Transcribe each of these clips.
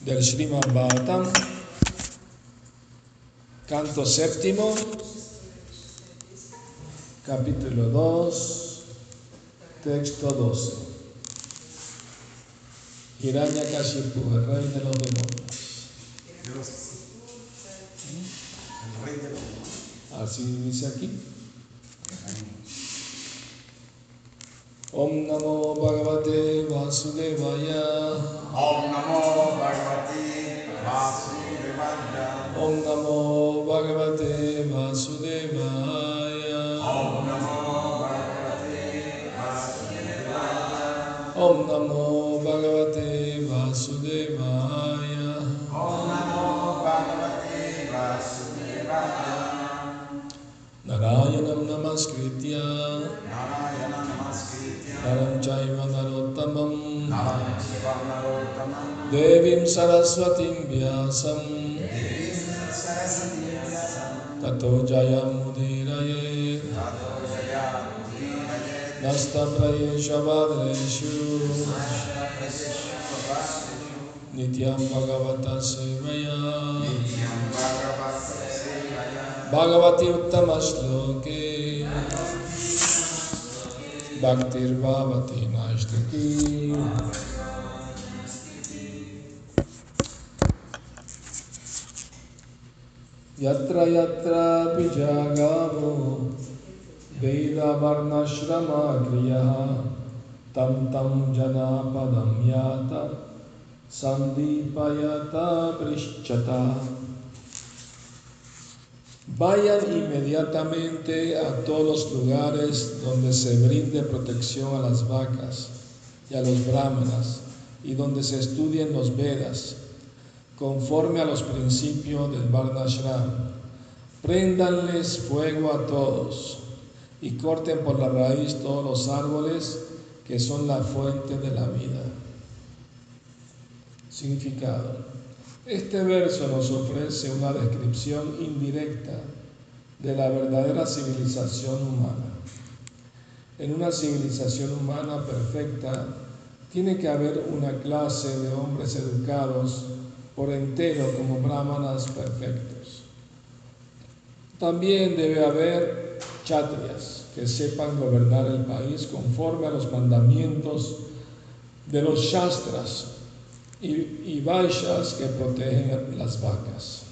del Srimad Bhagavatam, canto séptimo, capítulo 2, texto 12. Hiranyakashipu, el rey de los demonios. El rey de los Así dice aquí. ओम नमो भगवते वासुदेवाय। ओम नमो भगवते वासुदेवाय। ओम नमो भगवते वासुदेवाय। ओम नमो भगवते वासुदेवाय। ओम नमो भगवते वासुदेवाय। ओम नमो भगवते वासुदेवाय। नारायणं नमस्कृत्य। देवीं सरस्वतीं व्यासं ततो जयमुदीरये। नस्तप्रयेषु नित्यं भगवतसेवया भगवति उत्तमश्लोके। भक्तिर्भवति नास्ति। Pijagavo Veda Varnashrama Kriyaha Tam tam janapadam yata Sandipayata Prishchata. Vayan inmediatamente a todos los lugares donde se brinde protección a las vacas y a los brahmanas y donde se estudien los Vedas conforme a los principios del Varnashram. Préndanles fuego a todos y corten por la raíz todos los árboles que son la fuente de la vida. Significado. Este verso nos ofrece una descripción indirecta de la verdadera civilización humana. En una civilización humana perfecta tiene que haber una clase de hombres educados por entero como brahmanas perfectos. También debe haber chatrias que sepan gobernar el país conforme a los mandamientos de los shastras y, y vaishas que protegen las vacas.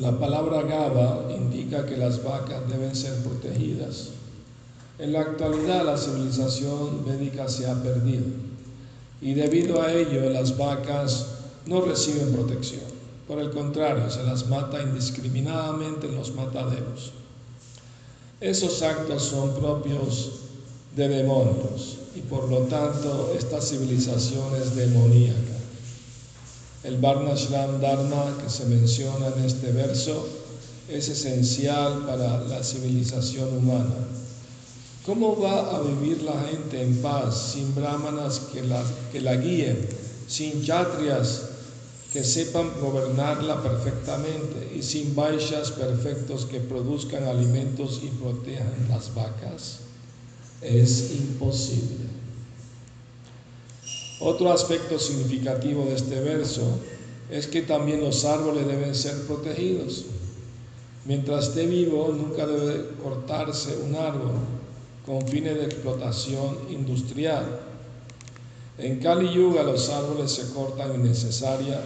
La palabra gaba indica que las vacas deben ser protegidas. En la actualidad la civilización védica se ha perdido y debido a ello las vacas no reciben protección. Por el contrario, se las mata indiscriminadamente en los mataderos. Esos actos son propios de demonios y por lo tanto esta civilización es demoníaca. El Varnashram Dharma que se menciona en este verso es esencial para la civilización humana. ¿Cómo va a vivir la gente en paz sin brahmanas que la, que la guíen, sin chatrias que sepan gobernarla perfectamente y sin vaishas perfectos que produzcan alimentos y protejan las vacas? Es imposible. Otro aspecto significativo de este verso es que también los árboles deben ser protegidos. Mientras esté vivo, nunca debe cortarse un árbol con fines de explotación industrial. En Kali Yuga los árboles se cortan innecesaria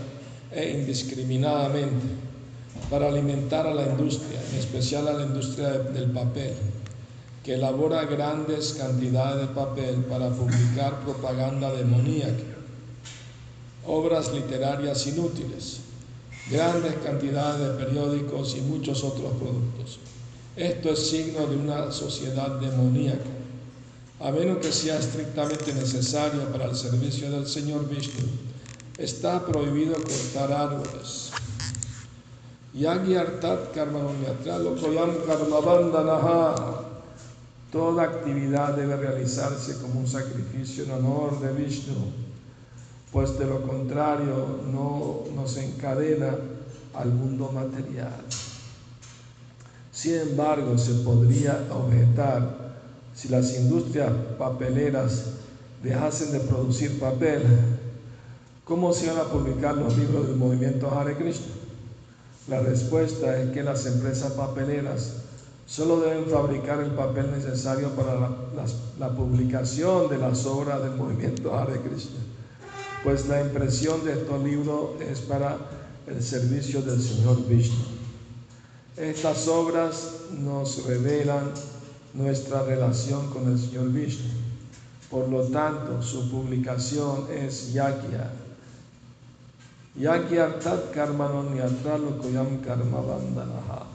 e indiscriminadamente para alimentar a la industria, en especial a la industria del papel, que elabora grandes cantidades de papel para publicar propaganda demoníaca, obras literarias inútiles, grandes cantidades de periódicos y muchos otros productos. Esto es signo de una sociedad demoníaca, a menos que sea estrictamente necesario para el servicio del Señor Vishnu. Está prohibido cortar árboles. Yagi artat. Toda actividad debe realizarse como un sacrificio en honor de Vishnu, pues de lo contrario no nos encadena al mundo material. Sin embargo, se podría objetar si las industrias papeleras dejasen de producir papel, ¿Cómo se van a publicar los libros del movimiento Hare Krishna? La respuesta es que las empresas papeleras solo deben fabricar el papel necesario para la, la publicación de las obras del movimiento Hare Krishna, pues la impresión de estos libros es para el servicio del Señor Vishnu. Estas obras nos revelan nuestra relación con el Señor Vishnu. Por lo tanto, su publicación es Yakya. Yakya tat karmanon koyam karma bandanaha.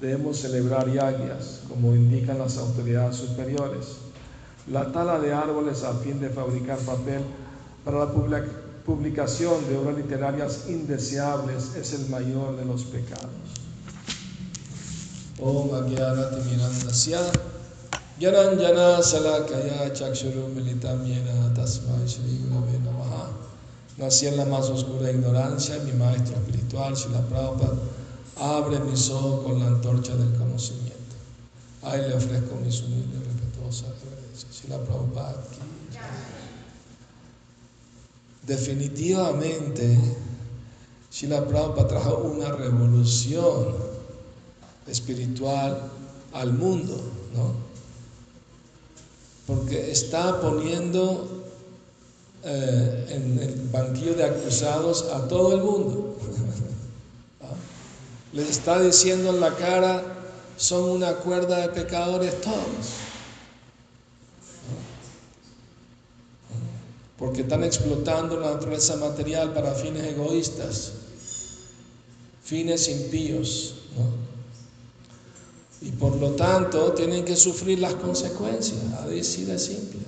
Debemos celebrar yagyas, como indican las autoridades superiores. La tala de árboles a fin de fabricar papel para la publicación de obras literarias indeseables es el mayor de los pecados. Salakaya Chakshuru Militam Yena Tasmai Shri Gurave Namaha Nací en la más oscura ignorancia, mi maestro espiritual, Shila Prabhupada, abre mis ojos con la antorcha del conocimiento. Ahí le ofrezco mis humildes y respetuosas reverencias. Shila Prabhupada. Definitivamente, Shila Prabhupada trajo una revolución espiritual al mundo, ¿no? Porque está poniendo eh, en el banquillo de acusados a todo el mundo. Les está diciendo en la cara, son una cuerda de pecadores todos. Porque están explotando la naturaleza material para fines egoístas, fines impíos. ¿no? Y por lo tanto tienen que sufrir las consecuencias, así de simple.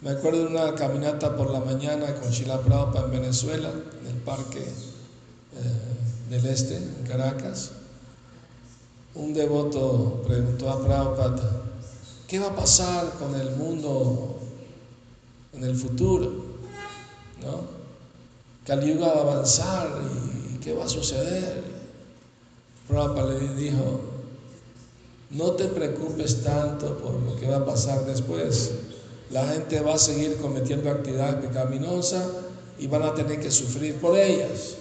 Me acuerdo de una caminata por la mañana con Sheila Prabhupada en Venezuela, en el Parque eh, del Este, en Caracas. Un devoto preguntó a Prabhupada, ¿qué va a pasar con el mundo en el futuro? ¿No? Va a avanzar y ¿qué va a suceder? Prabhupada le dijo, no te preocupes tanto por lo que va a pasar después. La gente va a seguir cometiendo actividades pecaminosas y van a tener que sufrir por ellas.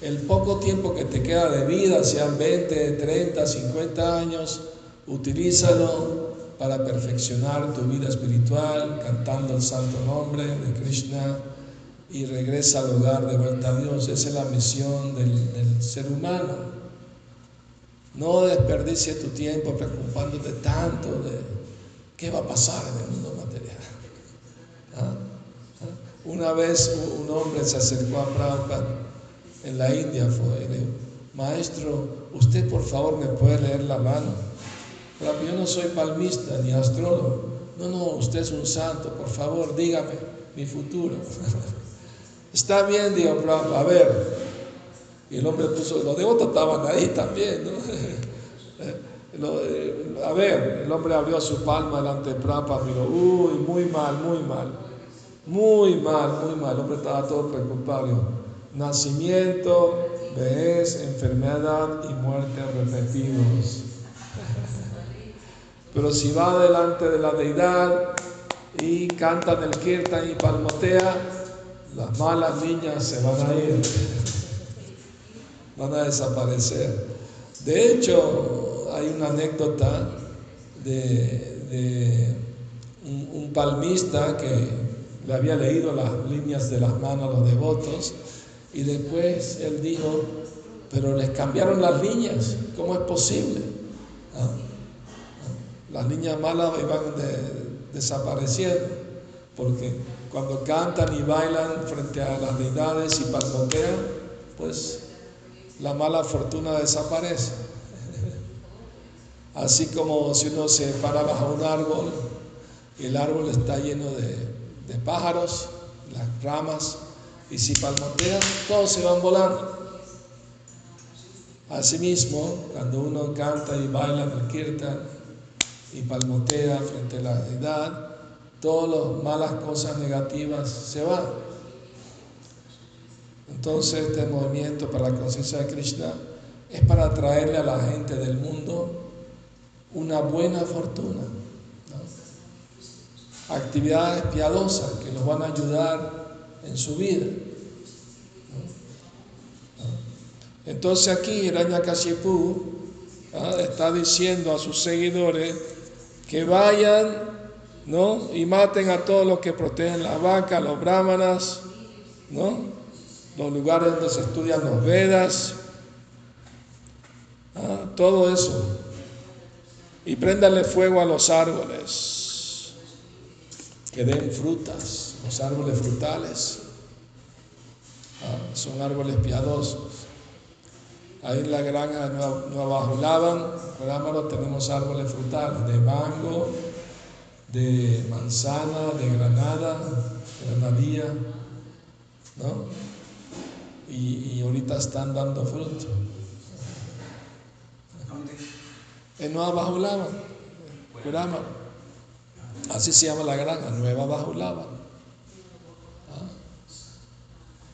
El poco tiempo que te queda de vida, sean 20, 30, 50 años, utilízalo para perfeccionar tu vida espiritual, cantando el santo nombre de Krishna y regresa al hogar de vuelta a Dios. Esa es la misión del, del ser humano. No desperdicie tu tiempo preocupándote tanto de qué va a pasar en el mundo material. ¿Ah? ¿Ah? Una vez un hombre se acercó a Prabhupada en la India fue, y le dijo, maestro, usted por favor me puede leer la mano. Pero yo no soy palmista ni astrólogo. No, no, usted es un santo, por favor, dígame mi futuro. Está bien, dijo Prabhupada, a ver, y el hombre puso, los devotos estaban ahí también, ¿no? Eh, a ver, el hombre abrió su palma delante de Prabhupada, miró, uy, muy mal, muy mal, muy mal, muy mal. El hombre estaba todo preocupado. Nacimiento, vejez, enfermedad y muerte repetidos. Pero si va delante de la deidad y canta en el kirtan y palmotea, las malas niñas se van a ir van a desaparecer. De hecho, hay una anécdota de, un, palmista que le había leído las líneas de las manos a los devotos y después él dijo, pero les cambiaron las líneas, ¿cómo es posible? Ah, ah, las líneas malas iban desapareciendo, porque cuando cantan y bailan frente a las deidades y palmotean, pues la mala fortuna desaparece. Así como si uno se para bajo un árbol y el árbol está lleno de, pájaros, las ramas, y si palmotean, todos se van volando. Asimismo, cuando uno canta y baila en el kirtan y palmotea frente a la deidad, todas las malas cosas negativas se van. Entonces este movimiento para la conciencia de Krishna es para traerle a la gente del mundo una buena fortuna. Actividades piadosas que los van a ayudar en su vida. Entonces aquí Hiranyakashipu ¿ah? está diciendo a sus seguidores que vayan ¿no? y maten a todos los que protegen las vacas, los brahmanas, ¿no? Los lugares donde se estudian los Vedas, ¿ah? todo eso. Y préndanle fuego a los árboles que den frutas, los árboles frutales. ¿ah? Son árboles piadosos. Ahí en la granja de Nueva Julaban, tenemos árboles frutales de mango, de manzana, de granada, granadilla, ¿no? Y, ahorita están dando fruto. En Nueva Bajulaba, Así se llama la granja, Nueva Bajulaba. ¿Ah?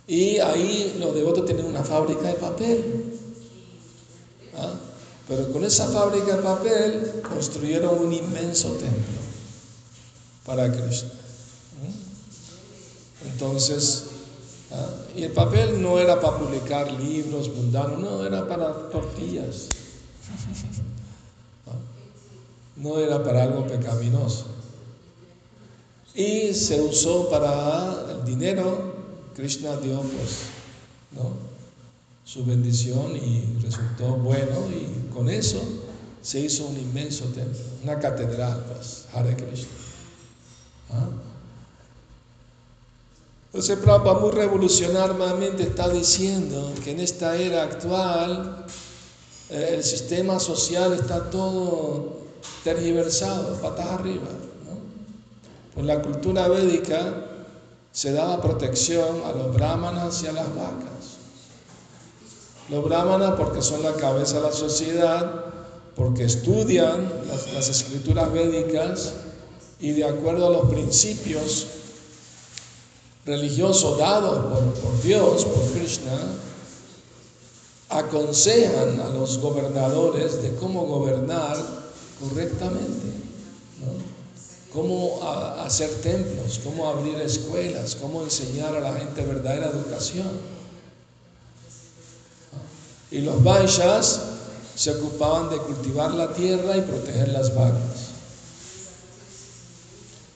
Y ahí los devotos tienen una fábrica de papel. ¿Ah? Pero con esa fábrica de papel construyeron un inmenso templo para Krishna. ¿Mm? Entonces, ¿ah? y el papel no era para publicar libros mundanos, no, era para tortillas. ¿Ah? No era para algo pecaminoso. Y se usó para el dinero, Krishna dio pues, su bendición y resultó bueno y con eso se hizo un inmenso templo, una catedral, pues, Hare Krishna. ¿Ah? Entonces Prabhupada muy revolucionariamente está diciendo que en esta era actual eh, el sistema social está todo tergiversado, patas arriba. ¿no? Por la cultura védica se daba protección a los brahmanas y a las vacas. Los brahmanas porque son la cabeza de la sociedad, porque estudian las, escrituras védicas y de acuerdo a los principios religiosos dados por, Dios, por Krishna, aconsejan a los gobernadores de cómo gobernar correctamente, cómo hacer templos, cómo abrir escuelas, cómo enseñar a la gente verdadera educación. Y los Vaishyas se ocupaban de cultivar la tierra y proteger las vacas.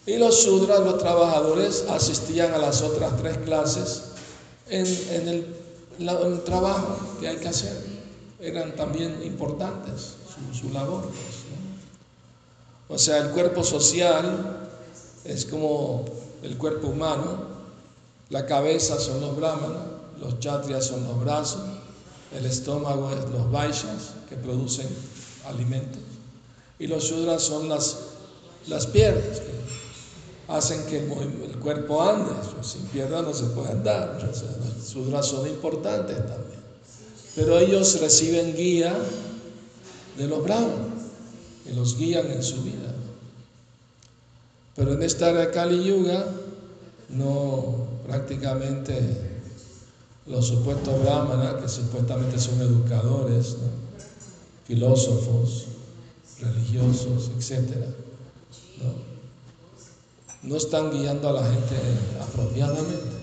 Y los Sudras, los trabajadores, asistían a las otras tres clases en, el, trabajo que hay que hacer. Eran también importantes su, labor. Pues, o sea, el cuerpo social es como el cuerpo humano, la cabeza son los brahmanas, los chatrias son los brazos, el estómago es los vaishas que producen alimentos y los sudras son las, las piernas hacen que el, cuerpo ande. Sin piernas no se puede andar. sudras son importantes también. Pero ellos reciben guía de los brahmanas y los guían en su vida. Pero en esta Kali Yuga no prácticamente los supuestos brahmanas, que supuestamente son educadores, filósofos, religiosos, etc., ¿no? Están guiando a la gente apropiadamente.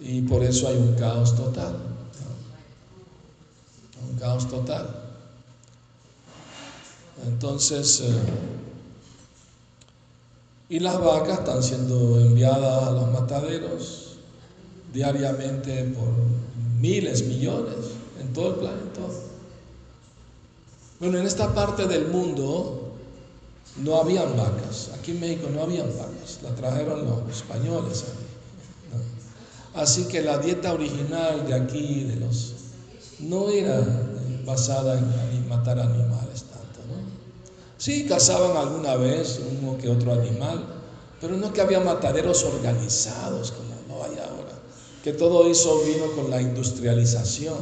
Y por eso hay un caos total. Un caos total. Entonces, eh, y las vacas están siendo enviadas a los mataderos diariamente por miles, millones, en todo el planeta. Bueno, en esta parte del mundo no habían vacas. Aquí en México no habían vacas. La trajeron los españoles. Así que la dieta original de aquí, de los, no era basada en matar animales tanto. ¿no? Sí, cazaban alguna vez uno que otro animal, pero no que había mataderos organizados como no hay ahora que todo eso vino con la industrialización,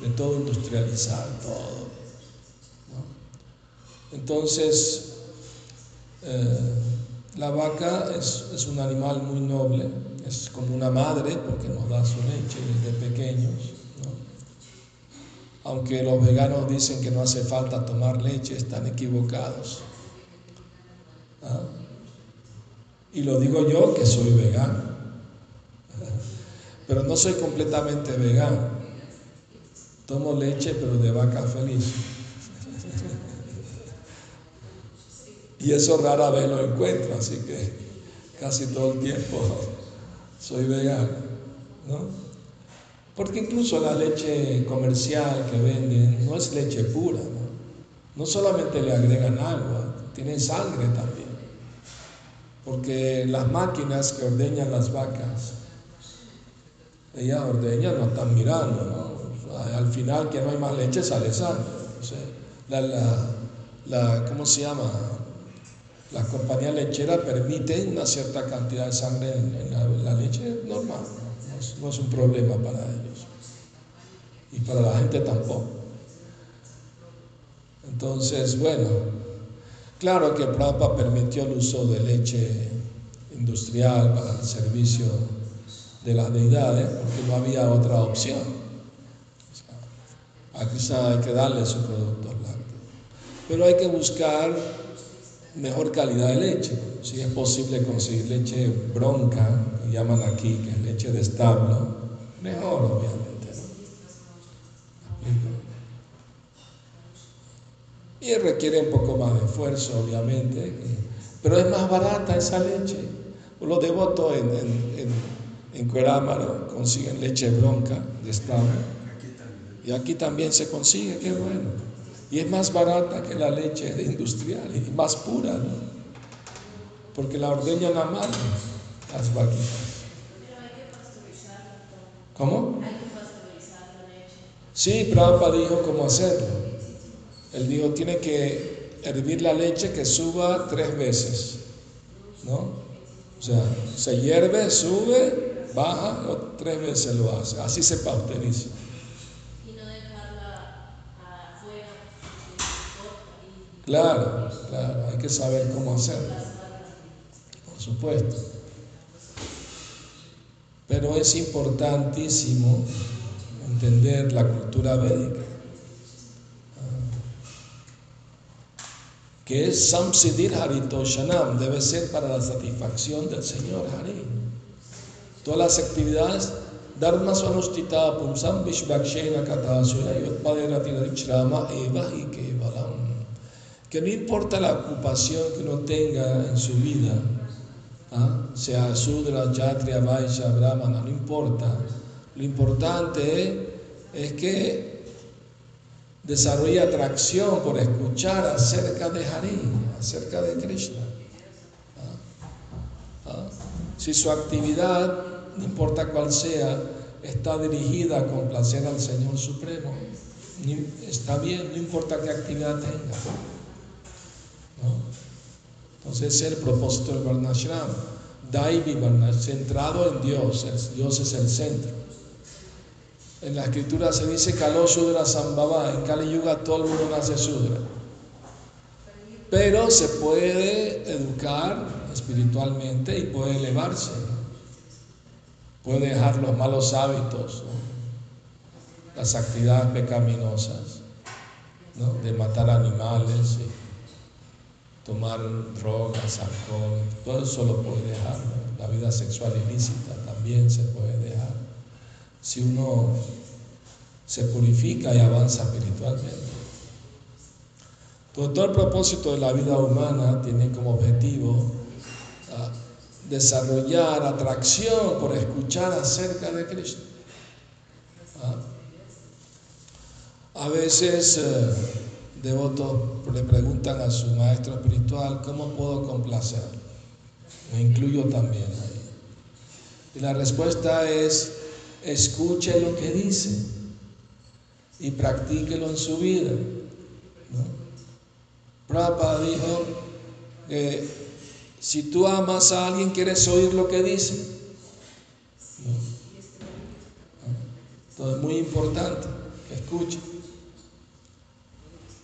de todo industrializar, todo. Entonces, eh, la vaca es, un animal muy noble, es como una madre porque nos da su leche desde pequeños. Aunque los veganos dicen que no hace falta tomar leche, están equivocados. ¿Ah? Y lo digo yo que soy vegano. Pero no soy completamente vegano. Tomo leche, pero de vaca feliz. Y eso rara vez lo encuentro, así que casi todo el tiempo soy vegano. ¿no? Porque incluso la leche comercial que venden no es leche pura. ¿no? solamente le agregan agua, tiene sangre también. Porque las máquinas que ordeñan las vacas, ellas ordeñan, no están mirando, ¿no? al final que no hay más leche sale sangre. la, ¿Cómo se llama? Las compañías lecheras permiten una cierta cantidad de sangre en, la, leche normal, no es un problema para ellos. Y para la gente tampoco. Entonces, bueno, claro que Prabhupada permitió el uso de leche industrial para el servicio de las deidades porque no había otra opción. a Krishna hay que darle su producto Pero hay que buscar mejor calidad de leche. Si es posible conseguir leche bronca, que llaman aquí, que es leche de establo, mejor obviamente. Y requiere un poco más de esfuerzo, obviamente, pero es más barata esa leche. Los devotos en, en, en, consiguen leche bronca de establo. Y aquí también se consigue, qué bueno. Y es más barata que la leche industrial y más pura, ¿no? Porque la ordeñan a mano las vaquitas. ¿Cómo? Hay que pasteurizar la leche. Sí, Prabhupada dijo cómo hacerlo. Él dijo, tiene que hervir la leche que suba tres veces, ¿no? O sea, se hierve, sube, baja, tres veces lo hace. Así se pasteuriza. Y no dejarla afuera. Claro, claro, hay que saber cómo hacerlo. Por supuesto. Pero es importantísimo entender la cultura védica. que es Samsidir Haritoshanam, debe ser para la satisfacción del Señor Hari. Todas las actividades, Dharma Swanustita Pumsam Vishvakshena Katasura Yotpaderatiratichrama Eva y Kevalam. Que no importa la ocupación que uno tenga en su vida, ¿ah? sea Sudra, Yatria, Vaisha, Brahmana, no importa. Lo importante es que desarrolla atracción por escuchar acerca de Hari, acerca de Krishna. ¿Ah? ¿Ah? Si su actividad, no importa cuál sea, está dirigida a complacer al Señor Supremo, está bien, no importa qué actividad tenga. Entonces ese es el propósito del Varnashram. Daivi Varnashram, centrado en Dios, Dios es el centro. En la escritura se dice Kalo Sudra Sambhava, en Kali Yuga todo el mundo nace Sudra. Pero se puede educar espiritualmente y puede elevarse. Puede dejar los malos hábitos, las actividades pecaminosas, de matar animales, tomar drogas, alcohol, todo eso lo puede dejar. La vida sexual ilícita también se puede dejar si uno se purifica y avanza espiritualmente. Todo, el propósito de la vida humana tiene como objetivo ah, desarrollar atracción por escuchar acerca de Cristo. Ah, a veces eh, devotos le preguntan a su maestro espiritual, ¿cómo puedo complacer? Me incluyo también ahí. Y la respuesta es, escuche lo que dice y practíquelo en su vida. ¿no? Prabhupada dijo que si tú amas a alguien, quieres oír lo que dice. Entonces es muy importante que escuche.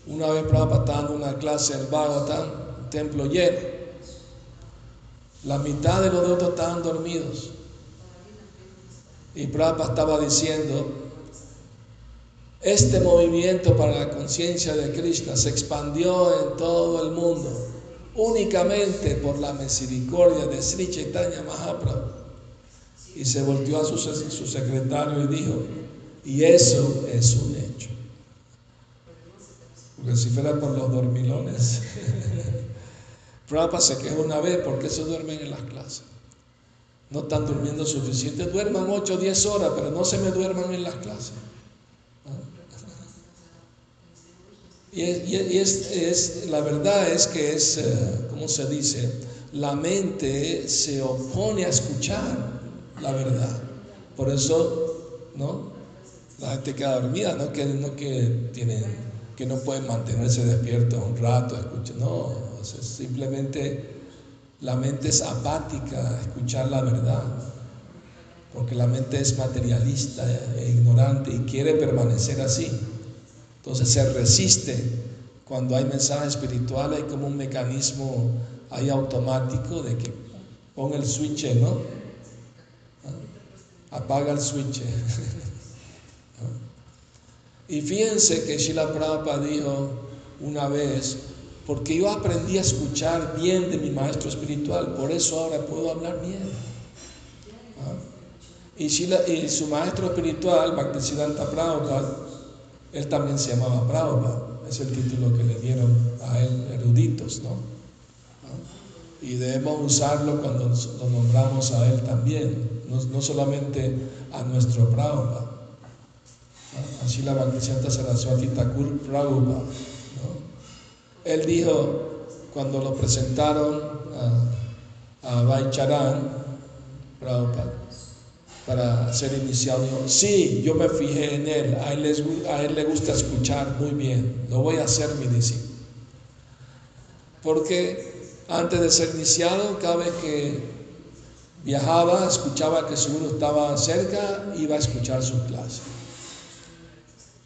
Una vez Prabhupada estaba dando una clase en Bhagavatam, templo lleno. La mitad de los otros estaban dormidos. Y Prabhupada estaba diciendo, este movimiento para la conciencia de Krishna se expandió en todo el mundo. únicamente por la misericordia de Sri Chaitanya Mahaprabhu. Y se volvió a su secretario y dijo, y eso es un hecho. Fuera por los dormilones, Prabhupada se quejó una vez porque se duermen en las clases. No están durmiendo suficiente. Duerman 8 o 10 horas, pero no se me duerman en las clases. Y, es, la verdad es que es, eh, ¿cómo se dice? La mente se opone a escuchar la verdad. Por eso, ¿no? La gente queda dormida, no que no, que tienen, que no pueden mantenerse despiertos un rato, escuchen. No, simplemente la mente es apática a escuchar la verdad, porque la mente es materialista e ignorante y quiere permanecer así. Entonces se resiste cuando hay mensaje espiritual, hay como un mecanismo ahí automático de que pon el switch, ¿no? Apaga el switch. Y fíjense que Shila Prabhupada dijo una vez, porque yo aprendí a escuchar bien de mi maestro espiritual, por eso ahora puedo hablar bien. Y, y, su maestro espiritual, Bhaktisiddhanta Prabhupada, él también se llamaba Prabhupada, es el título que le dieron a él, eruditos, ¿no? Y debemos usarlo cuando lo nombramos a él también, no, no solamente a nuestro Prabhupada. Así la Bhaktisiddhanta Saraswati Thakur Prabhupada. Él dijo, cuando lo presentaron a, a Baicharan Prabhupada, para ser iniciado, dijo, sí, yo me fijé en él, a él, a él le gusta escuchar muy bien, lo voy a hacer mi discípulo. Porque antes de ser iniciado, cada vez que viajaba, escuchaba que su guru estaba cerca, iba a escuchar su clase.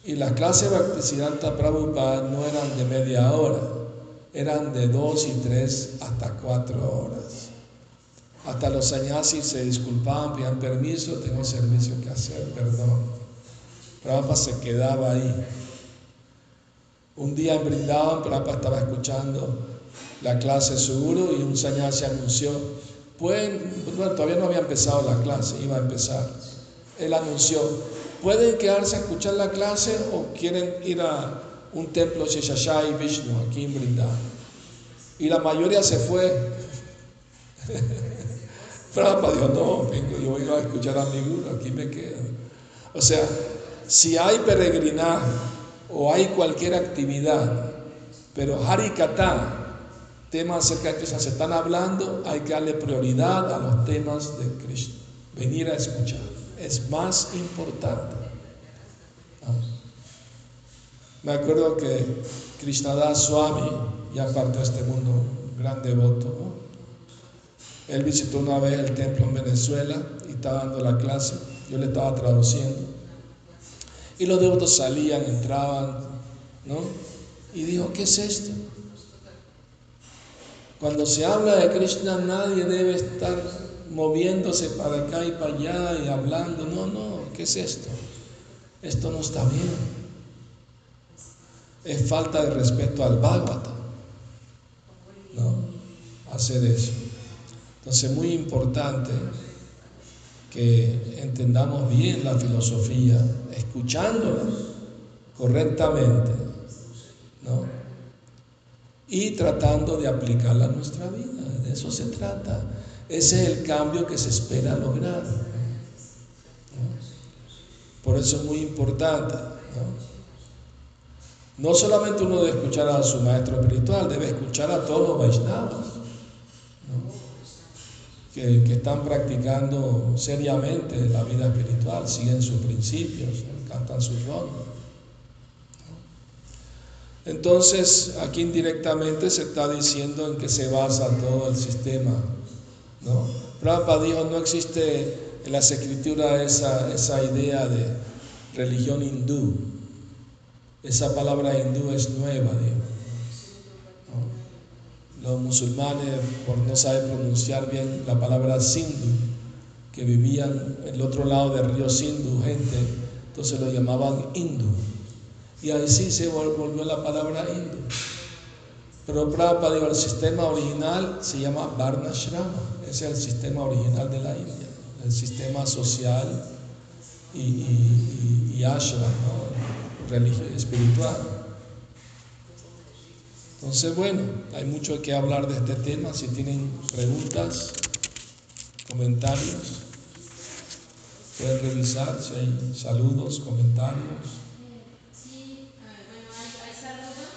Y las clases de Bhaktisiddhanta Prabhupada no eran de media hora, eran de dos y tres hasta cuatro horas. Hasta los sannyasis se disculpaban, pedían permiso, tengo servicio que hacer, perdón. Prabhupada se quedaba ahí. Un día en Brindavan, Prabhupada estaba escuchando la clase seguro y un sannyasi anunció, pueden, bueno, todavía no había empezado la clase, iba a empezar. Él anunció, pueden quedarse a escuchar la clase o quieren ir a un templo Sheshashai Vishnu aquí en Brindavan. Y la mayoría se fue. Prabhupada dijo, no, vengo, yo voy a escuchar a mi guru, aquí me quedo. O sea, si hay peregrinaje o hay cualquier actividad, pero Harikata, temas acerca de Krishna se están hablando, hay que darle prioridad a los temas de Krishna. Venir a escuchar es más importante. Me acuerdo que Krishnadas Swami, ya parte de este mundo, gran devoto, él visitó una vez el templo en Venezuela y estaba dando la clase, yo le estaba traduciendo. Y los devotos salían, entraban, ¿no? Y dijo, ¿qué es esto? Cuando se habla de Krishna nadie debe estar moviéndose para acá y para allá y hablando. No, no, ¿qué es esto? Esto no está bien. Es falta de respeto al Bhagavata. ¿No? Hacer eso. Entonces, muy importante que entendamos bien la filosofía, escuchándola correctamente, ¿no? Y tratando de aplicarla a nuestra vida. De eso se trata. Ese es el cambio que se espera lograr. Por eso es muy importante. ¿no? solamente uno debe escuchar a su maestro espiritual, debe escuchar a todos los Vaishnavas que, están practicando seriamente la vida espiritual, siguen sus principios, cantan sus rondas. Entonces, aquí indirectamente se está diciendo en que se basa todo el sistema ¿no? Prabhupada dijo, no existe en las escrituras esa, esa idea de religión hindú. Esa palabra hindú es nueva, Los musulmanes, por no saber pronunciar bien la palabra sindhu, que vivían el otro lado del río Sindhu, gente, entonces lo llamaban hindú. Y así se volvió la palabra hindú. Pero Prabhupada dijo, el sistema original se llama Varnashrama, es el sistema original de la India, el sistema social y, y, ashram, ¿no? Espiritual. Entonces, bueno, hay mucho que hablar de este tema. Si tienen preguntas, comentarios, pueden revisar si hay saludos, comentarios. Sí, eh, bueno, hay, hay saludos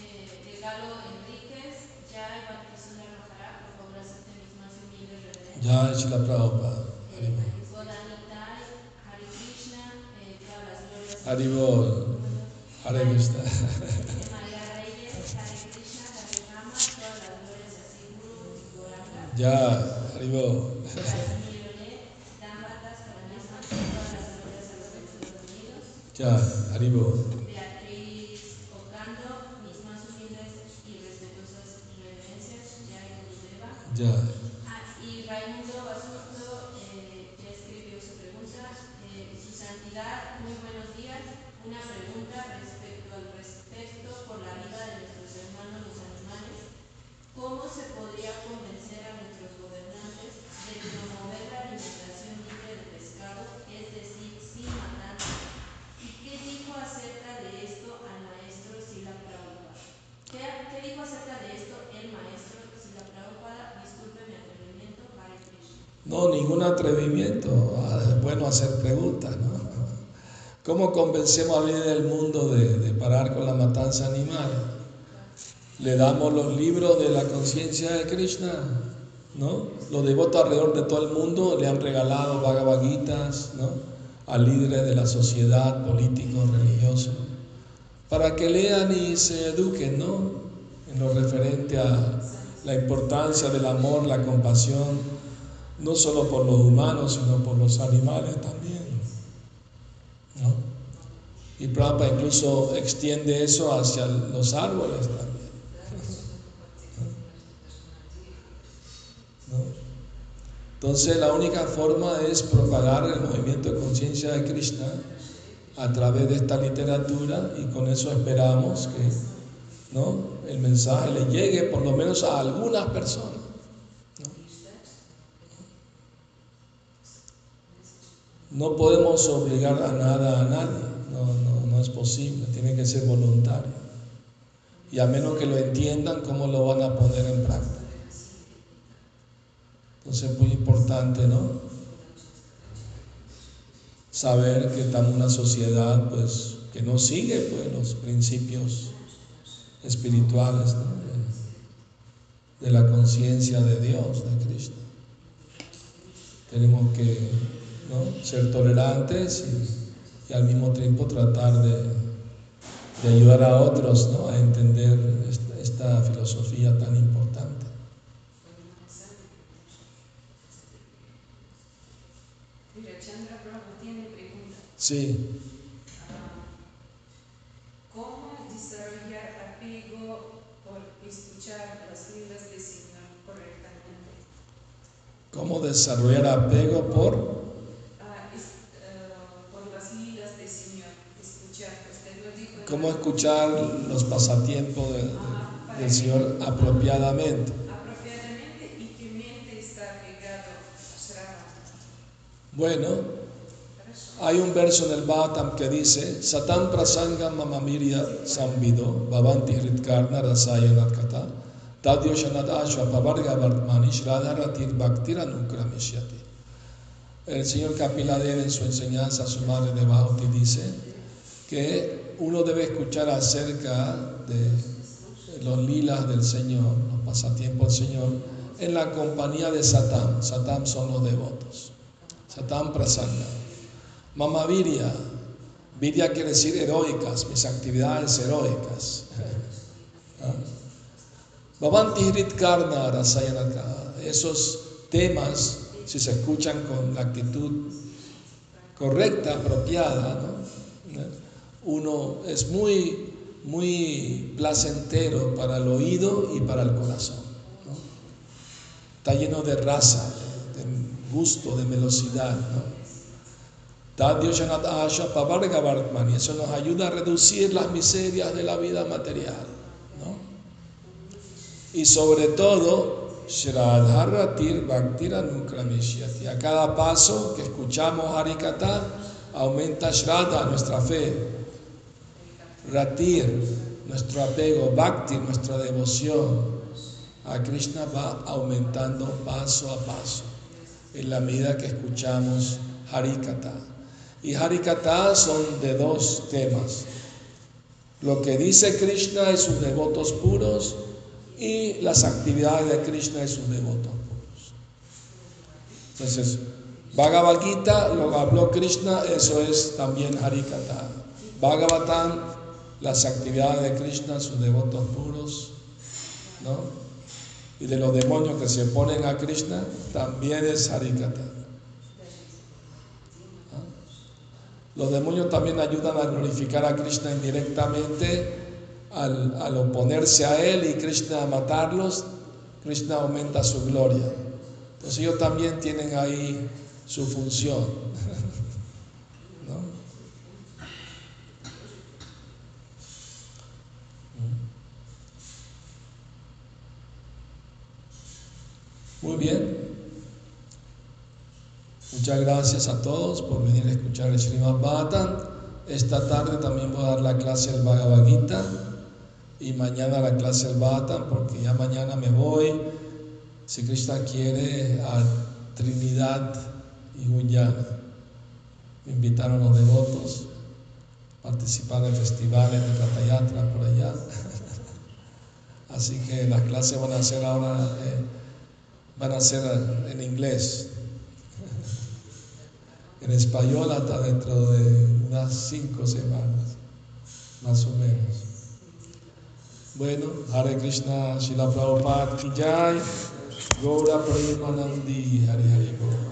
eh, de Galo Enríquez, ya Iván Jesús Maharaj, por favor acepten mis más humildes reverencias. Ya, Shila Prabhupada. Eh, Godanitai, Hare Krishna, eh, todas las glorias. Haribol, Hare Krishna. Eh, María Reyes, Hare Krishna, Hare Rama, todas las glorias a Siguru y Goranga. Ya, Haribol. Casimiro Leonet, Dámatas, Paranama, todas las glorias a los Estados Unidos. Ya, Haribol. Beatriz Ocando, mis más humildes y respetuosas reverencias, ya en Gurudeva. Ya. Una pregunta respecto al respeto por la vida de nuestros hermanos los animales. ¿Cómo se podría convencer a nuestros gobernantes de promover la alimentación libre de pescado, es decir, sin matanza? ¿Y qué dijo acerca de esto al maestro Sila Prabhupada? ¿Qué, dijo acerca de esto el maestro Sila Prabhupada? Disculpe mi atrevimiento, Hare. No, ningún atrevimiento. Bueno hacer preguntas. ¿Cómo convencemos al líder del mundo de, de parar con la matanza animal? Le damos los libros de la conciencia de Krishna, ¿no? Los devotos alrededor de todo el mundo le han regalado Bhagavad Gitas, ¿no? A líderes de la sociedad, políticos, religiosos, para que lean y se eduquen, ¿no? En lo referente a la importancia del amor, la compasión, no solo por los humanos, sino por los animales también. ¿No? Y Prabhupada incluso extiende eso hacia los árboles también. ¿no? Entonces la única forma es propagar el movimiento de conciencia de Krishna a través de esta literatura y con eso esperamos que ¿no? el mensaje le llegue por lo menos a algunas personas. No podemos obligar a nada a nadie, no, no, no es posible, tiene que ser voluntario. Y a menos que lo entiendan, ¿cómo lo van a poner en práctica? Entonces es muy importante, ¿no? Saber que estamos en una sociedad pues, que no sigue pues, los principios espirituales ¿no? de, de la conciencia de Dios, de Cristo. Tenemos que ¿no? ser tolerantes y, y, al mismo tiempo tratar de, de ayudar a otros ¿no? a entender esta, esta, filosofía tan importante. Sí. ¿Cómo desarrollar apego por escuchar las vidas del Señor correctamente? ¿Cómo desarrollar apego por? Ah, es, uh, por las vidas del Señor, escuchar. Usted lo dijo. ¿Cómo escuchar los pasatiempos de, de, del Señor apropiadamente? Apropiadamente y mente está. Bueno, hay un verso en el Bhattam que dice, Satan prasanga mamamirya sambido, bhavanti hritkarna rasayanat kata, tadyoshanat ashva pavarga vartmani shradharatir bhaktir anukramishyati. El señor Kapiladeva en su enseñanza a su madre de Bhakti dice que uno debe escuchar acerca de los lilas del Señor, los pasatiempos del Señor, en la compañía de Satán. Satán son los devotos. Satán prasanga. Mama Virya. Virya quiere decir heroicas, mis actividades heroicas. Bhavanti Hrit Karna Rasayanaka. Esos temas, si se escuchan con la actitud correcta, apropiada, ¿no? Uno es muy, muy placentero para el oído y para el corazón. Está lleno de raza, de gusto, de velocidad. ¿no? Eso nos ayuda a reducir las miserias de la vida material. Y sobre todo. A cada paso que escuchamos Harikata, aumenta Shraddha, nuestra fe. Ratir, nuestro apego. Bhakti, nuestra devoción a Krishna va aumentando paso a paso en la medida que escuchamos Harikata. Y Harikata son de dos temas. Lo que dice Krishna y sus devotos puros y las actividades de Krishna y sus devotos puros. Entonces, Bhagavad Gita, lo que habló Krishna, eso es también Harikata. Bhagavatam, las actividades de Krishna, sus devotos puros, ¿no? Y de los demonios que se oponen a Krishna, también es Harikata. ¿Ah? Los demonios también ayudan a glorificar a Krishna indirectamente al, al, oponerse a él y Krishna a matarlos. Krishna aumenta su gloria. Entonces ellos también tienen ahí su función. Muy bien. Muchas gracias a todos por venir a escuchar el Srimad Bhattan. Esta tarde también voy a dar la clase del Bhagavad Gita y mañana la clase del Bhattan porque ya mañana me voy, si Krishna quiere, a Trinidad y Guyana. Me invitaron los devotos a participar en festivales de Ratayatra por allá. Así que las clases van a ser ahora... Eh, van a ser en inglés. En español hasta dentro de unas cinco semanas, más o menos. Bueno, Hare Krishna, Shila Prabhupada Gaura Premanandi, Hare